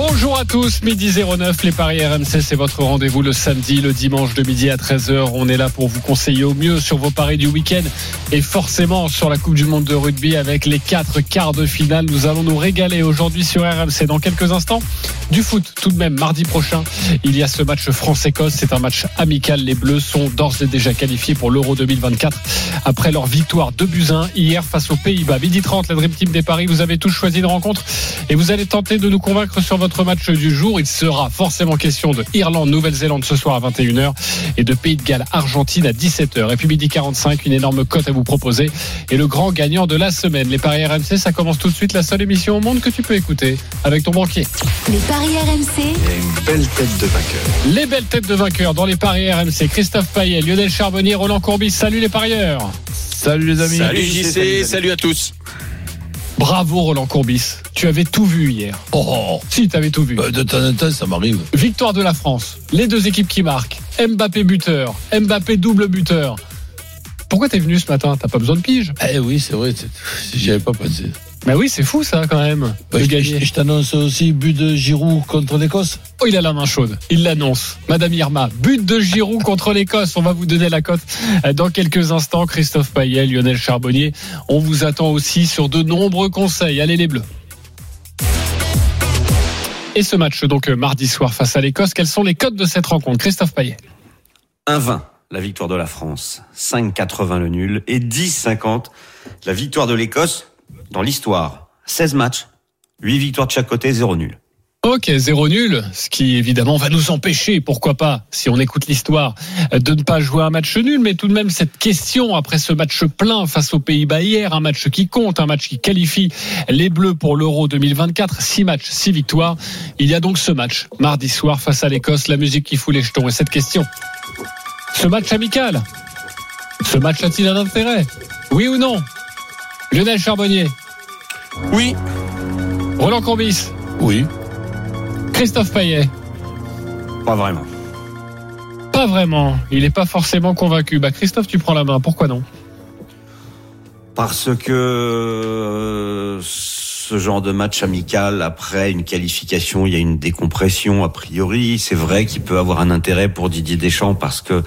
Bonjour à tous, midi 09, les Paris RMC, c'est votre rendez-vous le samedi, le dimanche de midi à 13h. On est là pour vous conseiller au mieux sur vos paris du week-end et forcément sur la Coupe du Monde de rugby avec les quatre quarts de finale. Nous allons nous régaler aujourd'hui sur RMC dans quelques instants. Du foot tout de même, mardi prochain, il y a ce match France-Écosse. C'est un match amical. Les Bleus sont d'ores et déjà qualifiés pour l'Euro 2024 après leur victoire de Buzyn hier face aux Pays-Bas. Midi 30, la Dream Team des Paris, vous avez tous choisi une rencontre et vous allez tenter de nous convaincre sur votre match du jour. Il sera forcément question de Irlande, Nouvelle-Zélande ce soir à 21h et de Pays de Galles, Argentine à 17h. Et puis midi 45, une énorme cote à vous proposer et le grand gagnant de la semaine. Les paris RMC, ça commence tout de suite. La seule émission au monde que tu peux écouter avec ton banquier. Les paris RMC, une belle tête de vainqueur. Les belles têtes de vainqueurs dans les paris RMC. Christophe Payet, Lionel Charbonnier, Roland Courbis. Salut les parieurs. Salut les amis. Salut JC, salut à tous. Bravo Roland Courbis. Tu avais tout vu hier. Oh, Si, tu avais tout vu. bah, de temps en temps, ça m'arrive. Victoire de la France. Les deux équipes qui marquent. Mbappé buteur. Mbappé double buteur. Pourquoi t'es venu ce matin? T'as pas besoin de pige? Eh oui, c'est vrai, j'y avais pas pensé. Mais oui, c'est fou ça quand même. Bah, de je, gagner. je- je t'annonce aussi but de Giroud contre l'Écosse. Oh, il a la main chaude. Il l'annonce. Madame Irma, but de Giroud contre l'Écosse. On va vous donner la cote euh, dans quelques instants. Christophe Payet, Lionel Charbonnier. On vous attend aussi sur de nombreux conseils. Allez les Bleus. Et ce match donc euh, mardi soir face à l'Écosse. Quels sont les codes de cette rencontre? Christophe Payet. 1-20, la victoire de la France. 5-80 le nul. Et 10-50, la victoire de l'Écosse dans l'histoire. 16 matchs, 8 victoires de chaque côté, 0 nul. Ok, zéro nul, ce qui évidemment va nous empêcher, pourquoi pas, si on écoute l'histoire, de ne pas jouer un match nul, mais tout de même cette question après ce match plein face aux Pays-Bas hier, un match qui compte, un match qui qualifie les Bleus pour l'Euro 2024, six matchs, six victoires. Il y a donc ce match, mardi soir face à l'Écosse, la musique qui fout les jetons. Et cette question, ce match amical, ce match a-t-il un intérêt? Oui ou non? Lionel Charbonnier, Oui. Roland Courbis, Oui. Christophe Payet. Pas vraiment. Pas vraiment. Il n'est pas forcément convaincu. Bah Christophe, tu prends la main. Pourquoi non? Parce que euh, ce genre de match amical, après une qualification, il y a une décompression a priori. C'est vrai qu'il peut avoir un intérêt pour Didier Deschamps parce que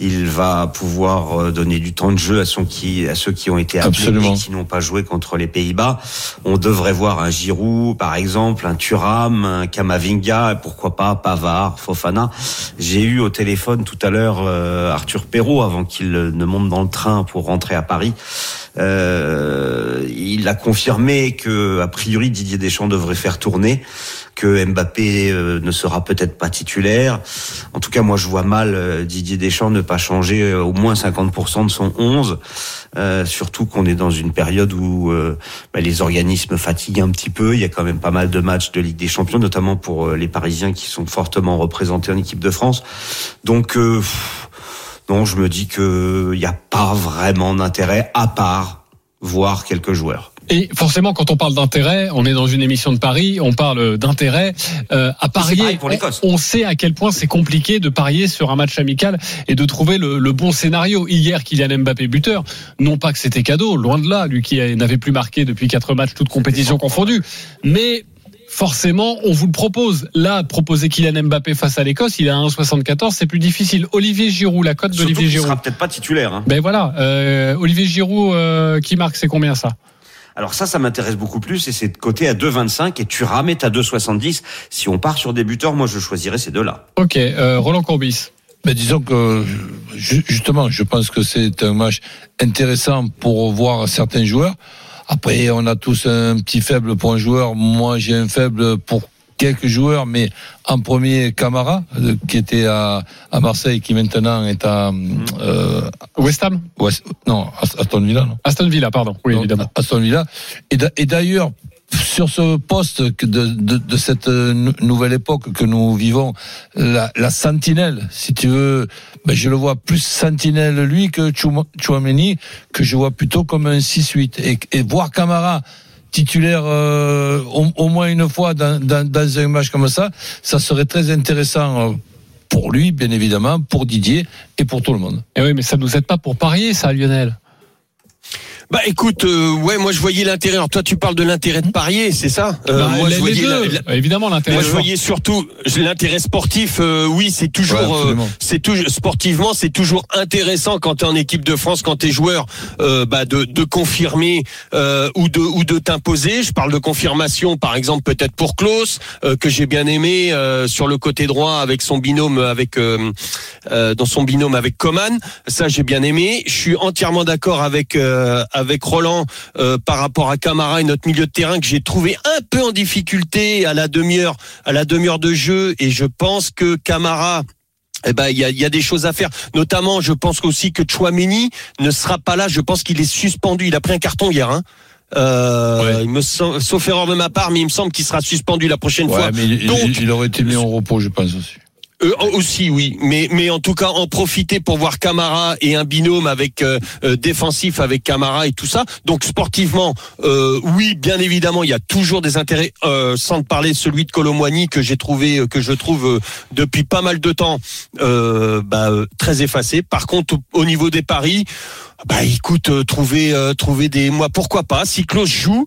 il va pouvoir euh, donner du temps de jeu à, son qui, à ceux qui ont été appelés Absolument. et qui n'ont pas joué contre les Pays-Bas. On devrait voir un Giroud, par exemple, un Thuram, un Kamavinga, et pourquoi pas Pavard, Fofana. J'ai eu au téléphone tout à l'heure euh, Arthur Perrault avant qu'il ne monte dans le train pour rentrer à Paris. Euh, il a confirmé que a priori Didier Deschamps devrait faire tourner, que Mbappé euh, ne sera peut-être pas titulaire. En tout cas, moi je vois mal euh, Didier Deschamps ne pas changer euh, au moins 50% de son 11, euh, surtout qu'on est dans une période où euh, bah, les organismes fatiguent un petit peu. Il y a quand même pas mal de matchs de Ligue des Champions, notamment pour euh, les Parisiens qui sont fortement représentés en équipe de France. Donc euh, non, je me dis que il n'y a pas vraiment d'intérêt à part voir quelques joueurs. Et forcément, quand on parle d'intérêt, on est dans une émission de Paris, on parle d'intérêt. Euh, à parier, pour on, on sait à quel point c'est compliqué de parier sur un match amical et de trouver le, le bon scénario. Hier, Kylian Mbappé buteur, non pas que c'était cadeau, loin de là, lui qui n'avait plus marqué depuis quatre matchs, toutes compétitions confondues. Mais forcément, on vous le propose. Là, proposer Kylian Mbappé face à l'Écosse, il a 1,74, c'est plus difficile. Olivier Giroud, la cote d'Olivier Giroud. sera peut-être pas titulaire. hein. Ben voilà, euh, Olivier Giroud euh, qui marque, c'est combien ça? Alors ça, ça m'intéresse beaucoup plus et c'est de côté à 2,25 et tu ramènes à 2,70. Si on part sur des buteurs, moi je choisirais ces deux-là. Ok, euh, Roland Courbis. Mais disons que ju- justement, je pense que c'est un match intéressant pour voir certains joueurs. Après, on a tous un petit faible pour un joueur. Moi, j'ai un faible pour quelques joueurs, mais en premier Camara, euh, qui était à, à Marseille, qui maintenant est à euh, West Ham West- non Aston Villa, non Aston Villa, pardon. Oui, évidemment. Aston Villa. Et d'a- Et d'ailleurs, sur ce poste de, de, de cette euh, nou- nouvelle époque que nous vivons, la, la sentinelle, si tu veux, ben je le vois plus sentinelle lui que Chouameni, que je vois plutôt comme un 6-8. Et, et voir Camara titulaire euh, au, moins une fois dans, un match comme ça, ça serait très intéressant. euh, Pour lui, bien évidemment, pour Didier et pour tout le monde. Eh oui, mais ça nous aide pas pour parier, ça, Lionel. Bah écoute, euh, ouais, moi je voyais l'intérêt. Alors toi, tu parles de l'intérêt de parier, c'est ça? Euh, Bah, Moi, les- je les voyais deux. la- la- Évidemment, l'intérêt. Moi, je voyais surtout l'intérêt sportif. euh, oui, c'est toujours, Ouais, euh, c'est toujours sportivement, c'est toujours intéressant quand tu es en équipe de France, quand tu es joueur, euh, bah, de, de confirmer euh, ou de ou de t'imposer. Je parle de confirmation, par exemple, peut-être pour Klaus, euh, que j'ai bien aimé euh, sur le côté droit avec son binôme avec euh, euh, dans son binôme avec Coman. Ça, j'ai bien aimé. Je suis entièrement d'accord avec euh, avec Roland euh, par rapport à Camara et notre milieu de terrain que j'ai trouvé un peu en difficulté à la demi-heure à la demi-heure de jeu et je pense que Camara eh ben, il y a, y a des choses à faire. Notamment, je pense aussi que Chouameni ne sera pas là. Je pense qu'il est suspendu. Il a pris un carton hier. Hein. Euh, il me sauf erreur de ma part, mais il me semble qu'il sera suspendu la prochaine fois. Ouais, mais il, Donc- il- il aurait été mis en repos, je pense aussi. Euh, aussi, oui, mais mais en tout cas en profiter pour voir Camara et un binôme avec euh, euh, défensif avec Camara et tout ça. Donc sportivement, euh, oui, bien évidemment, il y a toujours des intérêts. sans parler celui de Colomwani que j'ai trouvé que je trouve depuis pas mal de temps bah, très effacé. Par contre, au, au niveau des paris. Bah écoute, trouver trouver des moi pourquoi pas si Klaus joue,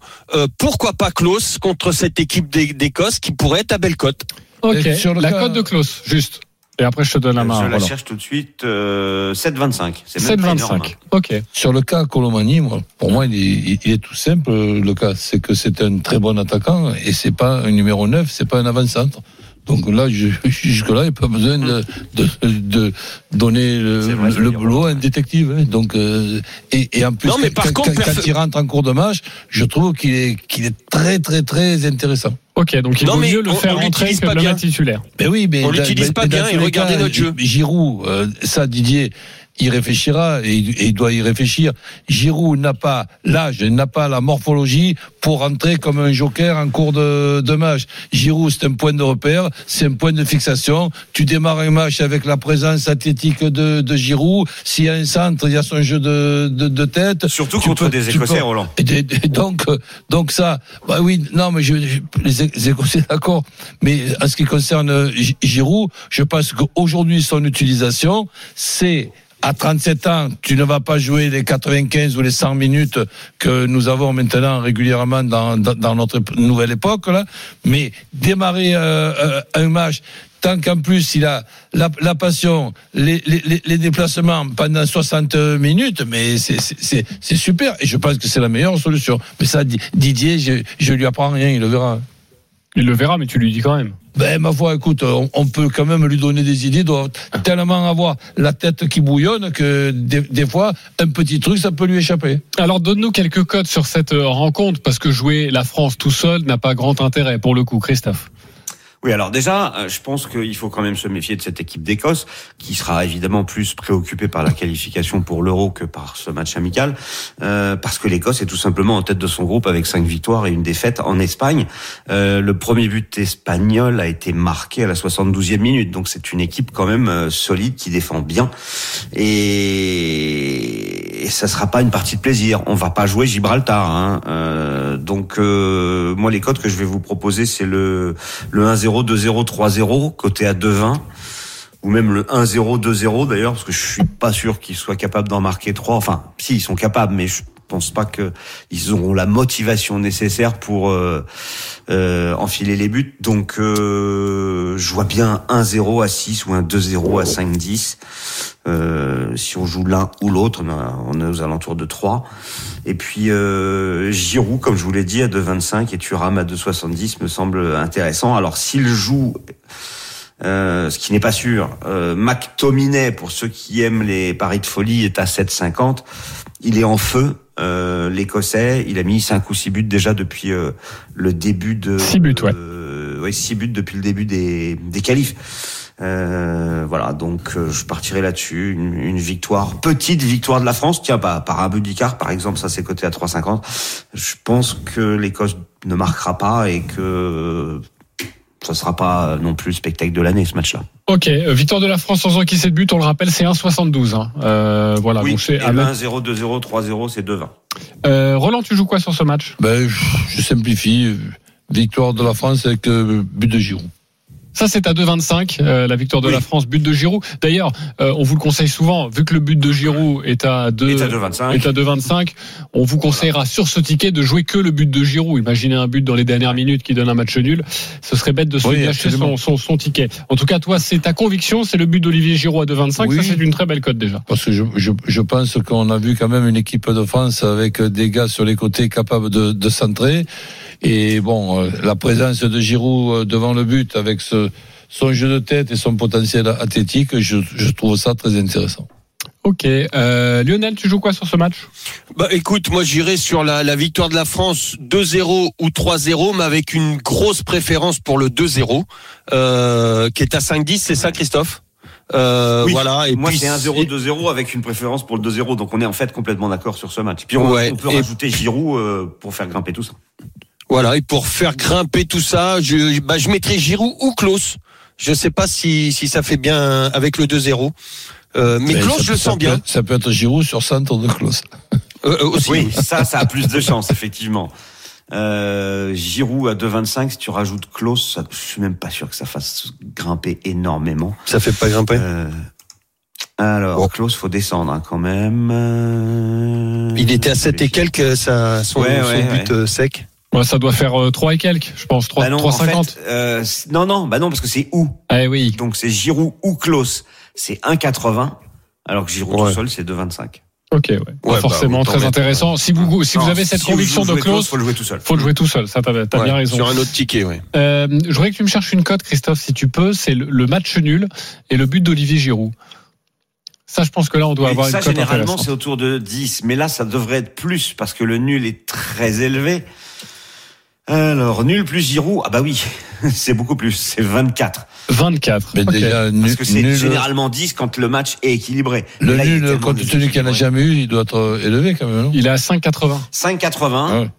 pourquoi pas Klaus contre cette équipe d'É- d'Écosse qui pourrait être à belle cote. Ok. Et sur le la cote de Klaus, juste. Et après, je te donne la main. je la cherche tout de suite. Euh, 7,25. C'est même pas énorme. 7,25. Ok. Sur le cas Colomani, moi, pour moi, il est, il est tout simple. Le cas, c'est que c'est un très bon attaquant et c'est pas un numéro 9, c'est pas un avant-centre. Donc là, jusque-là, il n'y a pas besoin de, de, de donner le, vrai, boulot à un détective. hein. Donc, euh, et, et en plus, Non, mais quand, par contre, quand- quand il rentre en cours de match, je trouve qu'il est, qu'il est très, très, très intéressant. Ok, donc il Non, vaut mais mieux le on- faire on rentrer l'utilise que pas le bien. titulaire. Mais oui, mais On l'utilise pas bien tous et regardez notre jeu. Giroud, euh, ça Didier, il réfléchira et, il- et il doit y réfléchir. Giroud n'a pas l'âge, n'a pas la morphologie pour entrer comme un joker en cours de, de match. Giroud, c'est un point de repère, c'est un point de fixation. Tu démarres un match avec la présence athlétique de, de Giroud. S'il y a un centre, il y a son jeu de, de, de tête. Surtout contre peux- des Écossais, peux- Roland. donc, donc ça, bah oui, non, mais je, je- les Éc- les Écossais, d'accord. Mais en ce qui concerne Gi- Giroud, je pense qu'aujourd'hui, son utilisation, c'est à 37 ans, tu ne vas pas jouer les 95 ou les 100 minutes que nous avons maintenant régulièrement dans, dans, notre nouvelle époque, là. Mais démarrer euh, euh, un match, tant qu'en plus il a la, passion, les, déplacements pendant 60 minutes, mais c'est- super. Et je pense que c'est la meilleure solution. Mais ça, Di- Didier, je, je lui apprends rien, il le verra. Il le verra, mais tu lui dis quand même. Ben, ma foi, écoute, on, on peut quand même lui donner des idées. Il doit tellement avoir la tête qui bouillonne que des, des fois, un petit truc, ça peut lui échapper. Alors donne-nous quelques codes sur cette euh, rencontre, parce que jouer la France tout seul n'a pas grand intérêt pour le coup, Christophe. Oui, alors déjà, euh, je pense qu'il faut quand même se méfier de cette équipe d'Écosse, qui sera évidemment plus préoccupée par la qualification pour l'Euro que par ce match amical, euh, parce que l'Écosse est tout simplement en tête de son groupe avec cinq victoires et une défaite en Espagne. Euh, le premier but espagnol a été marqué à la 72e minute, donc c'est une équipe quand même euh, solide qui défend bien, et, et ça sera pas une partie de plaisir. On va pas jouer Gibraltar, hein. Euh, donc euh, moi les codes que je vais vous proposer, c'est le le 1-0 2-0, 3-0, côté à 2-20, ou même le 1-0, 2-0 d'ailleurs, parce que je suis pas sûr qu'ils soient capables d'en marquer 3. Enfin, si, ils sont capables, mais je pense pas que ils auront la motivation nécessaire pour euh, euh, enfiler les buts. Donc, euh, je vois bien un 1-0 à 6 ou un 2-0 à 5-10. Euh, si on joue l'un ou l'autre, on, est aux alentours de 3. Et puis euh, Giroud, comme je vous l'ai dit, à 2,25 et Thuram à 2,70 me semble intéressant. Alors s'il joue, euh, ce qui n'est pas sûr, euh, McTominay, pour ceux qui aiment les paris de folie, est à 7,50. Il est en feu. Euh, L'Écossais, il a mis 5 ou 6 buts déjà depuis euh, le début de... Six buts, ouais. Euh, ouais, 6 buts depuis le début des, des qualifs. Euh, voilà, donc euh, je partirai là-dessus. Une, une victoire, petite victoire de la France, tiens, bah, par un but d'Icar, par exemple, ça c'est coté à 3,50. Je pense que l'Écosse ne marquera pas et que ça sera pas non plus le spectacle de l'année ce match-là. Ok, euh, victoire de la France sans encaisser de but, on le rappelle, c'est 1,72. Hein. Euh, voilà, oui, donc c'est et à le mettre- 1-0, 2-0, 3-0, c'est 2-20. Euh, Roland, tu joues quoi sur ce match? Ben, je, je simplifie. Victoire de la France avec euh, but de Giroud. Ça, c'est à 2,25, euh, la victoire de Oui. la France, but de Giroud. D'ailleurs, euh, on vous le conseille souvent, vu que le but de Giroud est à 2, Et à 2,25. est à 2,25, on vous conseillera sur ce ticket de jouer que le but de Giroud. Imaginez un but dans les dernières minutes qui donne un match nul. Ce serait bête de se Oui, gâcher son, son, son ticket. En tout cas, toi, c'est ta conviction, c'est le but d'Olivier Giroud à 2,25. Oui. Ça, c'est une très belle cote déjà. Parce que je, je, je pense qu'on a vu quand même une équipe de France avec des gars sur les côtés capables de, de centrer. Et bon, euh, la présence de Giroud euh, devant le but avec ce, son jeu de tête et son potentiel athlétique, je, je trouve ça très intéressant. Ok. Euh, Lionel, tu joues quoi sur ce match? Bah écoute, moi j'irai sur la, la victoire de la France 2-0 ou 3-0, mais avec une grosse préférence pour le 2-0, euh, qui est à 5-10, c'est ça Christophe? Euh, Oui. Voilà. Et Moi, c'est 1-0, 2-0 avec une préférence pour le 2-0. Donc, on est en fait complètement d'accord sur ce match. Puis, on, Ouais. on peut Et- rajouter Giroud euh, pour faire grimper tout ça. Voilà, et pour faire grimper tout ça, je, bah, je mettrai Giroud ou Klaus. Je sais pas si, si ça fait bien avec le 2-0. Euh, mais Mais Klaus, je le sens bien. ça peut être Giroud sur centre de Klaus. Euh, euh, aussi. Oui, ça, ça a plus de chance, effectivement. Euh, Giroud à 2,25, si tu rajoutes Klaus, ça- je suis même pas sûr que ça fasse grimper énormément. Ça fait pas grimper? Euh, alors, Bon. Klaus, faut descendre hein, quand même. Euh, Il était à 7 et quelques, ça, son, Ouais, son ouais, but ouais. euh, sec. Ouais, Ça doit faire euh, 3 et quelques, je pense. 3, Bah non, en 3,50. fait, euh, non, non, bah non, parce que c'est où? Eh oui. Donc c'est Giroud ou Klaus, c'est 1,80, alors que Giroud Ouais. tout seul, c'est 2,25. Ok, ouais. Pas bah, forcément très intéressant. Si vous, si vous Non, avez cette si conviction vous de Klaus, faut le jouer tout seul. faut le jouer tout seul. Ça, t'as Ouais, bien raison. Sur un autre ticket, oui. Euh, je voudrais que tu me cherches une cote, Christophe, si tu peux. C'est le, le match nul et le but d'Olivier Giroud. Ça, je pense que là, on doit Oui, avoir ça, une cote généralement, c'est autour de 10, mais là, ça devrait être plus, parce que le nul est très élevé. Alors, nul plus Giroud, ah bah oui, c'est beaucoup plus, c'est 24. 24. Mais Ok. déjà, Parce que c'est nul- généralement 10 quand le match est équilibré. le Mais là, il est nul, compte tenu qu'il n'a jamais eu, il doit être euh, élevé quand même, non? Il est à 5,80. 5,80. Ouais.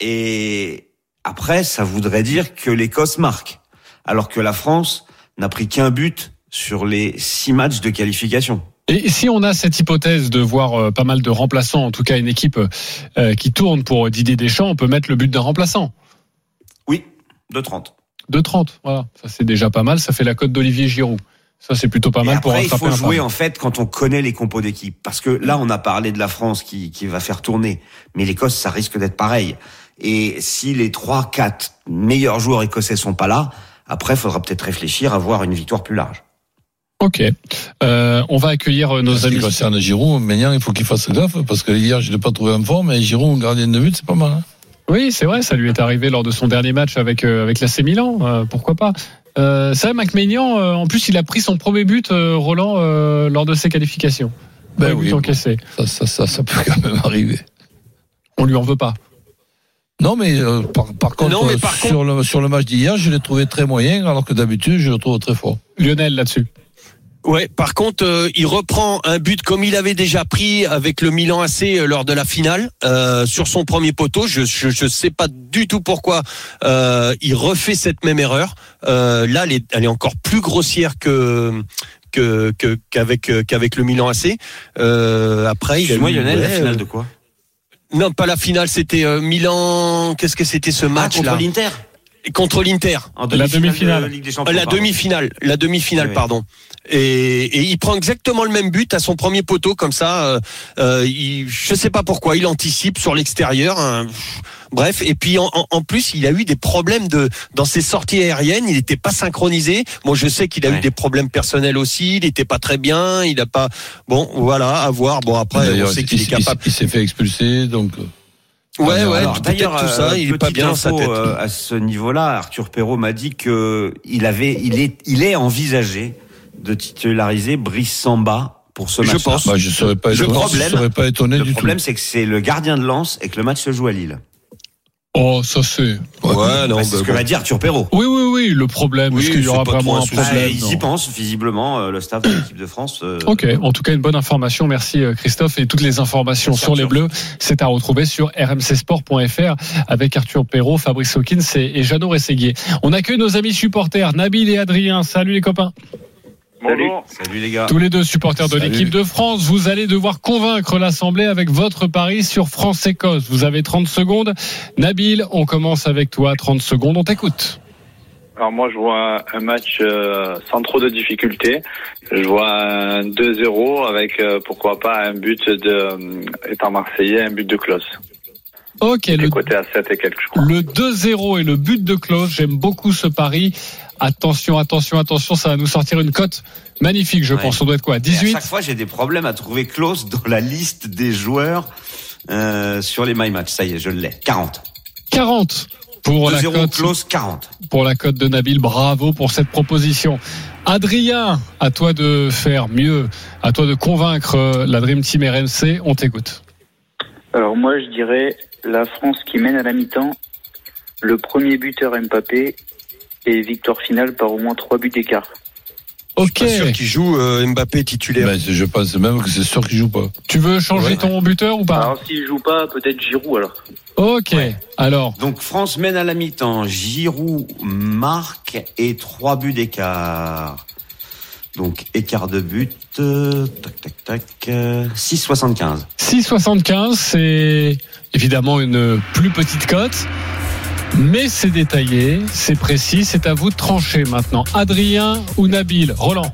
Et après, ça voudrait dire que l'Écosse marque. Alors que la France n'a pris qu'un but sur les six matchs de qualification. Et si on a cette hypothèse de voir euh, pas mal de remplaçants, en tout cas une équipe euh, qui tourne pour Didier Deschamps, on peut mettre le but d'un remplaçant. Oui, de 30. De 30. Voilà. Ça, c'est déjà pas mal. Ça fait la cote d'Olivier Giroud. Ça, c'est plutôt pas mal pour après, il rattraper faut un jouer en fait quand on connaît les compos d'équipe. Parce que là, on a parlé de la France qui, qui va faire tourner. Mais l'Écosse, ça risque d'être pareil. Et si les trois, quatre meilleurs joueurs écossais sont pas là, après, il faudra peut-être réfléchir à avoir une victoire plus large. Ok. Euh, on va accueillir euh, nos En ce qui amis. concerne Giroud, Maignan, il faut qu'il fasse gaffe, parce que hier, je ne l'ai pas trouvé en forme, mais Giroud, gardien de but, c'est pas mal. hein. Oui, c'est vrai, ça lui est arrivé lors de son dernier match avec euh, avec l'AC Milan. euh, pourquoi pas euh, C'est vrai, McMaignan, euh, en plus, il a pris son premier but, euh, Roland, euh, lors de ses qualifications. Ben oui, encaissé. Ça, ça, ça, ça peut quand même arriver. On lui en veut pas. Non, mais euh, par, par contre, Non, mais par sur, le, sur le match d'hier, je l'ai trouvé très moyen, alors que d'habitude, je le trouve très fort. Lionel là-dessus. Ouais, par contre, euh, il reprend un but comme il avait déjà pris avec le Milan AC euh, lors de la finale euh, sur son premier poteau. Je, je je sais pas du tout pourquoi euh, il refait cette même erreur. Euh, là, elle est, elle est encore plus grossière que que que- qu'avec qu'avec le Milan AC. Euh, après, il a eu- Lionel, la finale de quoi? Non, pas la finale. C'était euh, Milan. Qu'est-ce que c'était ce Ah, match contre là l'Inter Contre l'Inter. En La demi-finale. de Ligue des Champions, La pardon. demi-finale, la demi-finale, Oui. pardon. Et, et il prend exactement le même but à son premier poteau comme ça. Euh, euh, il, je sais pas pourquoi, il anticipe sur l'extérieur. hein. Bref, et puis en, en- en plus, il a eu des problèmes de dans ses sorties aériennes. Il n'était pas synchronisé. Moi, je sais qu'il a eu des problèmes personnels aussi. Il n'était pas très bien. Il a pas. Bon, voilà, à voir. Bon, après, on sait il, qu'il est capable. il s'est fait expulser, donc. Ouais, ouais. Alors, peut-être D'ailleurs, tout ça, euh, il est pas bien dans sa info, tête. euh, à ce niveau-là, Arthur Perrault m'a dit que il avait, il est, il est envisagé de titulariser Brice Samba pour ce Je match. pense. Bah, je serais pas Le étonné, problème- je serais pas étonné Le du problème, tout. c'est que c'est le gardien de lance et que le match se joue à Lille. Oh, ça c'est. Ouais, non, Bah, c'est bah, ce que bon. va dire Arthur Perrault. Oui, oui, oui. Le problème, Oui, est-ce qu'il y aura vraiment un problème Ah, ils y pensent visiblement euh, le staff de l'équipe de France. euh, Ok, en tout cas une bonne information. Merci euh, Christophe et toutes les informations Merci, sur les. Bleus, c'est à retrouver sur rmcsport.fr avec Arthur Perrault, Fabrice Hawkins et, et Jeannot Rességuier. On accueille nos amis supporters Nabil et Adrien. Salut les copains. Bonjour. Salut les gars. Tous les deux supporters de l'équipe de France, vous allez devoir convaincre l'Assemblée avec votre pari sur France-Écosse. Vous avez 30 secondes. Nabil, on commence avec toi. 30 secondes, on t'écoute. Alors moi, je vois un match euh, sans trop de difficultés. Je vois un 2-0 avec, euh, pourquoi pas, un but de, euh, étant marseillais, un but de Klaus. Ok, le, côté à 7 et quelques, je crois. le 2-0 et le but de Klaus, j'aime beaucoup ce pari. Attention, attention, attention, ça va nous sortir une cote magnifique, je Ouais. pense. On doit être quoi Et à 18 chaque fois, j'ai des problèmes à trouver Klaus dans la liste des joueurs euh, sur les My Match. Ça y est, je l'ai. 40. 40 pour la 2-0 cote Klaus, 40. pour la cote de Nabil. Bravo pour cette proposition. Adrien, à toi de faire mieux, à toi de convaincre euh, la Dream Team RMC. On t'écoute. Alors moi je dirais la France qui mène à la mi-temps, le premier buteur Mbappé et victoire finale par au moins trois buts d'écart. Ok. Pas sûr qu'il joue euh, Mbappé titulaire. Ben, je pense même que c'est sûr qu'il joue pas. Tu veux changer Ouais. ton buteur ou pas? Alors s'il joue pas, peut-être Giroud alors. Ok. Alors, Donc France mène à la mi-temps. Giroud marque et 3 buts d'écart. Donc écart de but. Euh, tac tac tac. euh, 6,75. 6,75, c'est évidemment une plus petite cote. Mais c'est détaillé, c'est précis, c'est à vous de trancher maintenant. Adrien ou Nabil Roland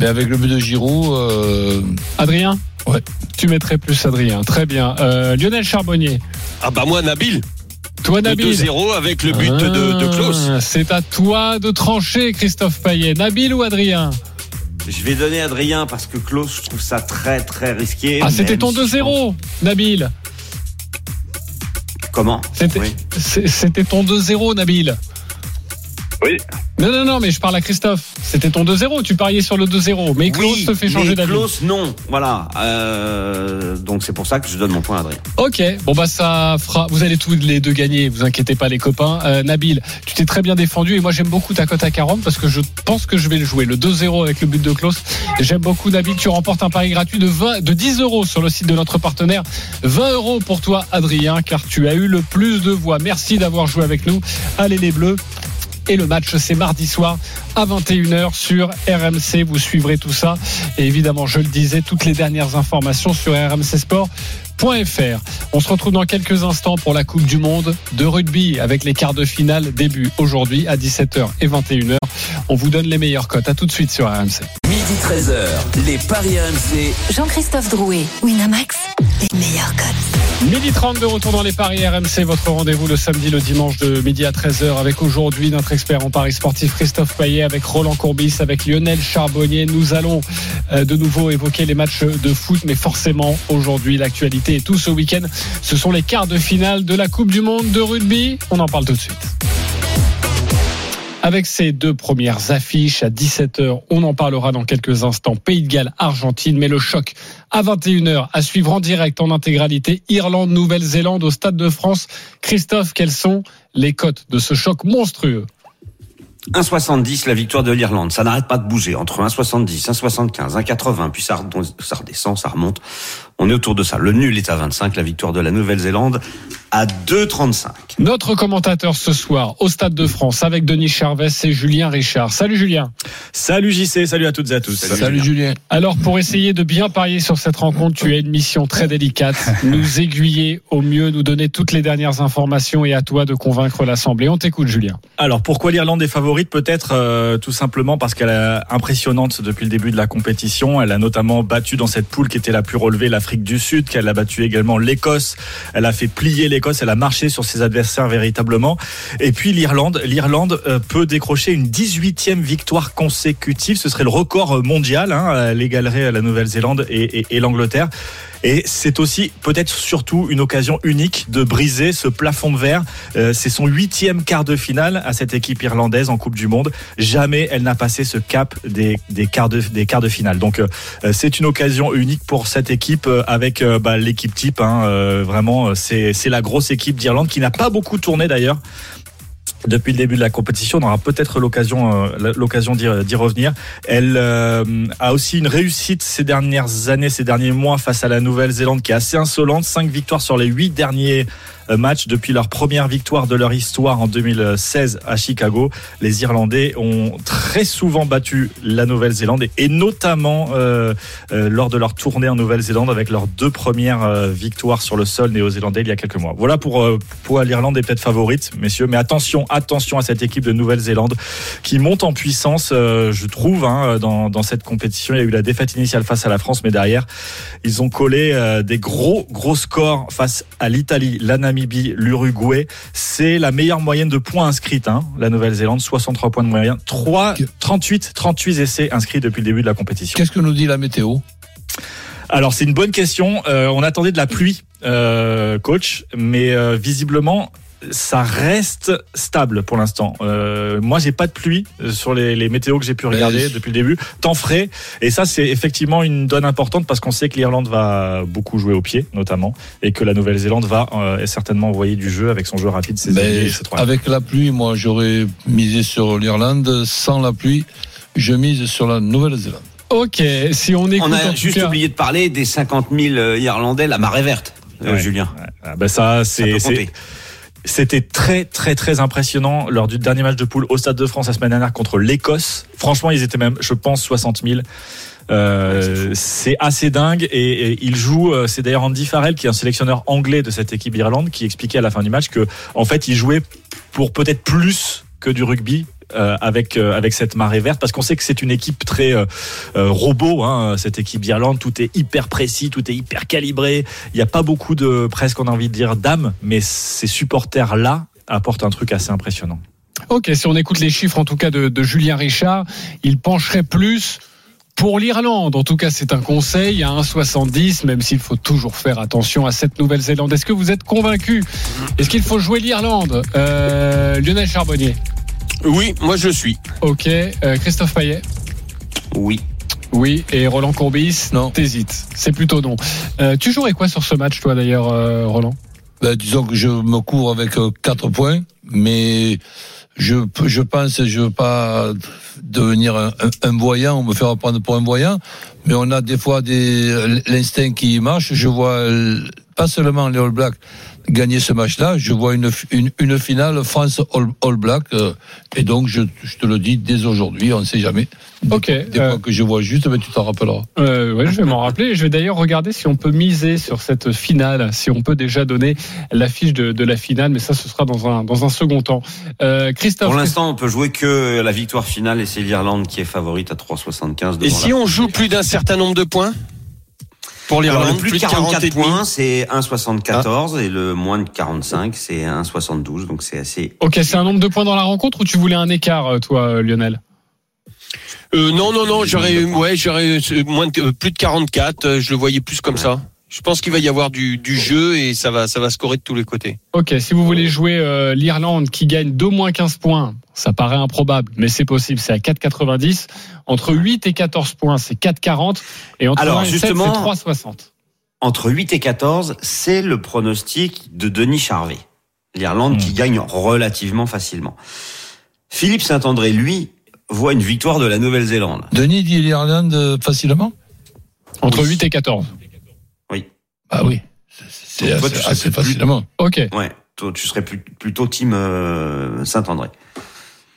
Mais avec le but de Giroud, euh, Adrien Ouais. Tu mettrais plus Adrien, très bien. Euh, Lionel Charbonnier, Ah bah moi Nabil, toi Nabil 2-0 avec le but de, de Klaus. Ah, C'est à toi de trancher, Christophe Payet. Nabil ou Adrien? Je vais donner Adrien parce que Klaus, je trouve ça très très risqué. Ah, c'était ton si je 2-0, Nabil. Comment? C'était Oui. c'est- c'était ton 2-0, Nabil. Oui. Non, non, non, mais je parle à Christophe. C'était ton 2-0. Tu pariais sur le 2-0. Mais Klaus Oui, te fait changer d'avis. Klaus, non. Voilà. Euh, donc c'est pour ça que je donne mon point à Adrien. Ok, bon bah ça fera. Vous allez tous les deux gagner, vous inquiétez pas les copains. Euh, Nabil, tu t'es très bien défendu et moi j'aime beaucoup ta cote à 40 parce que je pense que je vais le jouer. Le 2-0 avec le but de Klaus. J'aime beaucoup Nabil. Tu remportes un pari gratuit de 20, de 10 euros sur le site de notre partenaire. 20 euros pour toi Adrien car tu as eu le plus de voix. Merci d'avoir joué avec nous. Allez les bleus. Et le match, c'est mardi soir à 21h sur RMC. Vous suivrez tout ça. Et évidemment, je le disais, toutes les dernières informations sur rmcsport.fr. On se retrouve dans quelques instants pour la Coupe du Monde de rugby avec les quarts de finale début aujourd'hui à 17h et 21h. On vous donne les meilleures cotes. À tout de suite sur RMC. Midi 13h, les Paris RMC. Jean-Christophe Drouet, Winamax, les meilleurs codes. Midi 30 de retour dans les paris RMC, votre rendez-vous le samedi, le dimanche de midi à 13h avec aujourd'hui notre expert en paris sportif Christophe Payet, avec Roland Courbis, avec Lionel Charbonnier. Nous allons euh, de nouveau évoquer les matchs de foot, mais forcément aujourd'hui l'actualité et tout ce week-end, ce sont les quarts de finale de la Coupe du Monde de rugby. On en parle tout de suite. Avec ces deux premières affiches à 17h, on en parlera dans quelques instants. Pays de Galles, Argentine, mais le choc à 21h à suivre en direct en intégralité. Irlande, Nouvelle-Zélande au Stade de France. Christophe, quelles sont les cotes de ce choc monstrueux? 1,70 la victoire de l'Irlande. Ça n'arrête pas de bouger entre 1,70, 1,75, 1,80, puis ça redescend, ça remonte. On est autour de ça. Le nul est à 25, la victoire de la Nouvelle-Zélande à 2,35. Notre commentateur ce soir au Stade de France avec Denis Charvet, c'est Julien Richard. Salut Julien. Salut JC, salut à toutes et à tous. salut, Julien. Alors pour essayer de bien parier sur cette rencontre, tu as une mission très délicate, nous aiguiller au mieux, nous donner toutes les dernières informations et à toi de convaincre l'Assemblée. On t'écoute Julien. Alors pourquoi l'Irlande est favorite? Peut-être euh, tout simplement parce qu'elle est impressionnante depuis le début de la compétition. Elle a notamment battu dans cette poule qui était la plus relevée l'Afrique du Sud, qu'elle a battu également l'Écosse. Elle a fait plier l'Écosse, elle a marché sur ses adversaires véritablement. Et puis l'Irlande, l'Irlande euh, peut décrocher une 18e victoire consécutive. Ce serait le record mondial. Hein, elle égalerait la Nouvelle-Zélande et l'Angleterre. Et c'est aussi peut-être surtout une occasion unique de briser ce plafond de verre. Euh, c'est son huitième quart de finale à cette équipe irlandaise en Coupe du Monde. Jamais elle n'a passé ce cap des, des quarts de des quarts de finale. Donc euh, c'est une occasion unique pour cette équipe euh, avec euh, bah, l'équipe type. Hein, vraiment, c'est la grosse équipe d'Irlande qui n'a pas beaucoup tourné d'ailleurs depuis le début de la compétition. On aura peut-être l'occasion euh, l'occasion d'y d'y revenir. Elle euh, a aussi une réussite ces dernières années, ces derniers mois face à la Nouvelle-Zélande qui est assez insolente. Cinq victoires sur les huit derniers euh, match depuis leur première victoire de leur histoire en 2016 à Chicago. Les Irlandais ont très souvent battu la Nouvelle-Zélande et, notamment euh, euh, lors de leur tournée en Nouvelle-Zélande avec leurs deux premières victoires sur le sol néo-zélandais il y a quelques mois. Voilà pour pour l'Irlande est peut-être favorite, messieurs, mais attention, attention à cette équipe de Nouvelle-Zélande qui monte en puissance, je trouve, hein, dans, dans cette compétition. Il y a eu la défaite initiale face à la France, mais derrière, ils ont collé des gros, gros scores face à l'Italie, la l'Uruguay. C'est la meilleure moyenne de points inscrites, hein, la Nouvelle-Zélande, 63 points de moyenne. 3, 38, 38 essais inscrits depuis le début de la compétition. Qu'est-ce que nous dit la météo? Alors c'est une bonne question. Euh, on attendait de la pluie, euh, coach, mais euh, visiblement ça reste stable pour l'instant. Euh, moi, j'ai pas de pluie euh, sur les, les météos que j'ai pu regarder depuis le début. Temps frais, et ça, c'est effectivement une donne importante parce qu'on sait que l'Irlande va beaucoup jouer au pied, notamment, et que la Nouvelle-Zélande va euh, certainement envoyer du jeu avec son jeu rapide, ses et avec la pluie, moi j'aurais misé sur l'Irlande. Sans la pluie, je mise sur la Nouvelle-Zélande. Ok, si on écoute On a juste cas- oublié de parler des 50 000 euh, Irlandais, la marée verte, euh, Ouais. Julien. Ah, bah ça, Ça c'est. C'était très très très impressionnant lors du dernier match de poule au Stade de France la semaine dernière contre l'Écosse. Franchement, ils étaient même, je pense, 60 000. Euh, c'est assez dingue et, et il joue. euh, C'est d'ailleurs Andy Farrell qui est un sélectionneur anglais de cette équipe d'Irlande qui expliquait à la fin du match que en fait il jouait pour peut-être plus que du rugby. Euh, avec euh, avec cette marée verte parce qu'on sait que c'est une équipe très euh, robot hein, cette équipe d'Irlande tout est hyper précis tout est hyper calibré il n'y a pas beaucoup de presque on a envie de dire d'âme mais ces supporters là apportent un truc assez impressionnant Ok, si on écoute les chiffres en tout cas de, Julien Richard, il pencherait plus pour l'Irlande. En tout cas, c'est un conseil à 1,70, même s'il faut toujours faire attention à cette Nouvelle-Zélande. Est-ce que vous êtes convaincu? Est-ce qu'il faut jouer l'Irlande? Lionel Charbonnier. Oui, moi je suis. Ok. Euh, Christophe Payet. Oui. Oui. Et Roland Courbis. Non. T'hésites. C'est plutôt non. Euh, tu jouerais quoi sur ce match, toi d'ailleurs, euh, Roland? Ben, disons que je me cours avec 4 points, mais je, je pense, je veux pas devenir un, un- un voyant ou me faire prendre pour un voyant, mais on a des fois des l'instinct qui marche. Je vois euh, pas seulement les All Blacks gagner ce match-là, je vois une, une, une finale France All, All Black, euh, et donc je, je te le dis dès aujourd'hui, on ne sait jamais. Ok. Des euh, fois que je vois juste, ben, tu t'en rappelleras. Euh, ouais, je vais m'en rappeler. Je vais d'ailleurs regarder si on peut miser sur cette finale, si on peut déjà donner l'affiche de, de la finale, mais ça, ce sera dans un, dans un second temps. Euh, Christophe. Pour l'instant, on peut jouer que la victoire finale et c'est l'Irlande qui est favorite à 3,75. Et si on joue plus d'un certain nombre de points? Pour Alors, l'Irlande, le plus de 44 et demi. points, c'est Ah. 1,74 et le moins de 45, c'est 1,72. Donc c'est assez. Ok, c'est un nombre de points dans la rencontre ou tu voulais un écart, euh, toi, euh, Lionel? Euh, non, non, non, j'aurais, ouais, j'aurais euh, moins de, euh, plus de 44. euh, Je le voyais plus comme ça. Je pense qu'il va y avoir du, du jeu et ça va, ça va scorer de tous les côtés. Ok, si vous voulez jouer euh, l'Irlande qui gagne d'au moins 15 points, ça paraît improbable, mais c'est possible, c'est à 4,90. Entre 8 et 14 points, c'est 4,40. Et entre Alors, 1 et 7, justement- c'est 3,60. Entre 8 et 14, c'est le pronostic de Denis Charvet. L'Irlande qui gagne relativement facilement. Philippe Saint-André, lui, voit une victoire de la Nouvelle-Zélande. Denis dit l'Irlande euh, facilement? Entre Oui. 8 et 14. Ah oui, c'est assez, tu serais assez plus- facilement. Ok. Ouais, toi, tu serais plus- plutôt team euh, Saint-André.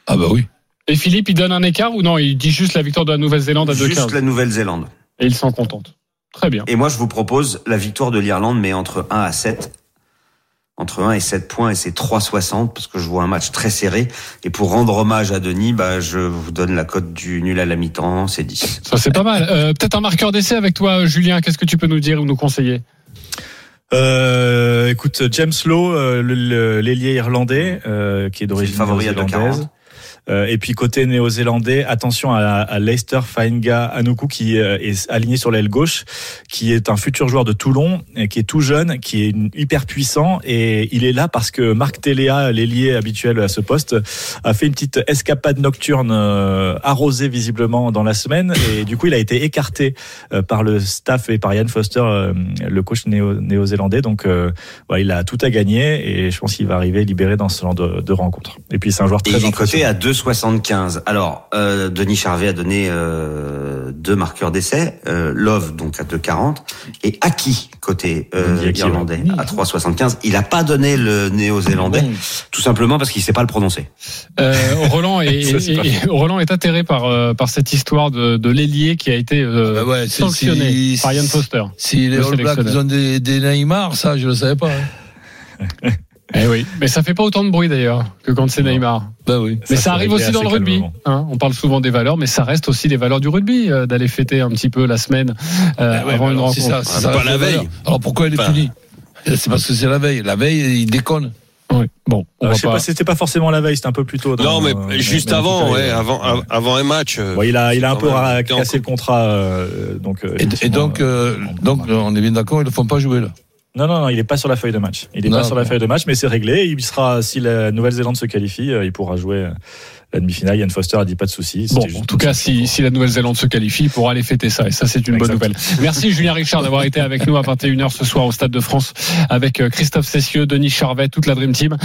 Ah bah oui. Et Philippe, il donne un écart ou non? Il dit juste la victoire de la Nouvelle-Zélande à 2,15. Juste la Nouvelle-Zélande. Et il s'en contente. Très bien. Et moi, je vous propose la victoire de l'Irlande, mais entre 1 à 7. Entre 1 et 7 points, et c'est 3,60, parce que je vois un match très serré. Et pour rendre hommage à Denis, bah, je vous donne la cote du nul à la mi-temps, c'est 10. Ça, c'est pas mal. Euh, Peut-être un marqueur d'essai avec toi, Julien. Qu'est-ce que tu peux nous dire ou nous conseiller? Euh, écoute, James Lowe, euh, l'ailier irlandais, euh, qui est d'origine favori à néo-zélandaise. 2,40. Euh, et puis côté néo-zélandais, attention à, à, Leicester Fainga Anoku qui euh, est aligné sur l'aile gauche, qui est un futur joueur de Toulon, euh, qui est tout jeune, qui est hyper puissant et il est là parce que Marc Téléa, l'ailier habituel à ce poste, a fait une petite escapade nocturne arrosée visiblement dans la semaine et du coup il a été écarté par le staff et par Ian Foster, le coach néo-zélandais. Donc bah, il a tout à gagner et je pense qu'il va arriver libéré dans ce genre de, de rencontre. Et puis c'est un joueur très et 75. Alors, euh, Denis Charvet a donné euh, deux marqueurs d'essai, euh, Love donc à 2,40 et Aki côté irlandais à 3,75. Il n'a pas donné le néo-zélandais, tout simplement parce qu'il ne sait pas le prononcer. Roland, est, Ça, atterré par, cette histoire de, de l'ailier qui a été bah sanctionné si, par Ian Foster. Si les All Blacks ont des, des Neymar, ça je ne le savais pas. Hein. Eh oui, mais ça fait pas autant de bruit d'ailleurs que quand c'est Neymar. Ben oui. Mais Ça, ça, arrive aussi dans le rugby. hein. on parle souvent des valeurs, mais ça reste aussi des valeurs du rugby euh, d'aller fêter un petit peu la semaine euh, Ben ouais, avant une rencontre. c'est ça, Ah, ça, pas la veille. Alors pourquoi il est Enfin- puni C'est parce que c'est la veille. La veille, il déconne. Oui. Bon, on Euh, va je sais pas. pas, c'était pas forcément la veille, c'était un peu plus tôt. dans- Non, mais juste avant, ouais, avant, av- avant un match. euh, Bon, il a, il a un peu cassé le contrat, euh, donc. Et, donc, donc, on est bien d'accord, ils ne font pas jouer là. Non, non, non, il est pas sur la feuille de match. Il est Non, pas sur la feuille de match, mais c'est réglé. Il sera, si la Nouvelle-Zélande se qualifie, euh, il pourra jouer euh, la demi-finale. Yann Foster a dit pas de souci. Bon, en tout cas, si, si la Nouvelle-Zélande se qualifie, il pourra aller fêter ça. Et ça, c'est une bonne nouvelle. Merci Julien Richard d'avoir été avec nous à 21h ce soir au Stade de France avec euh, Christophe Cessieux, Denis Charvet, toute la Dream Team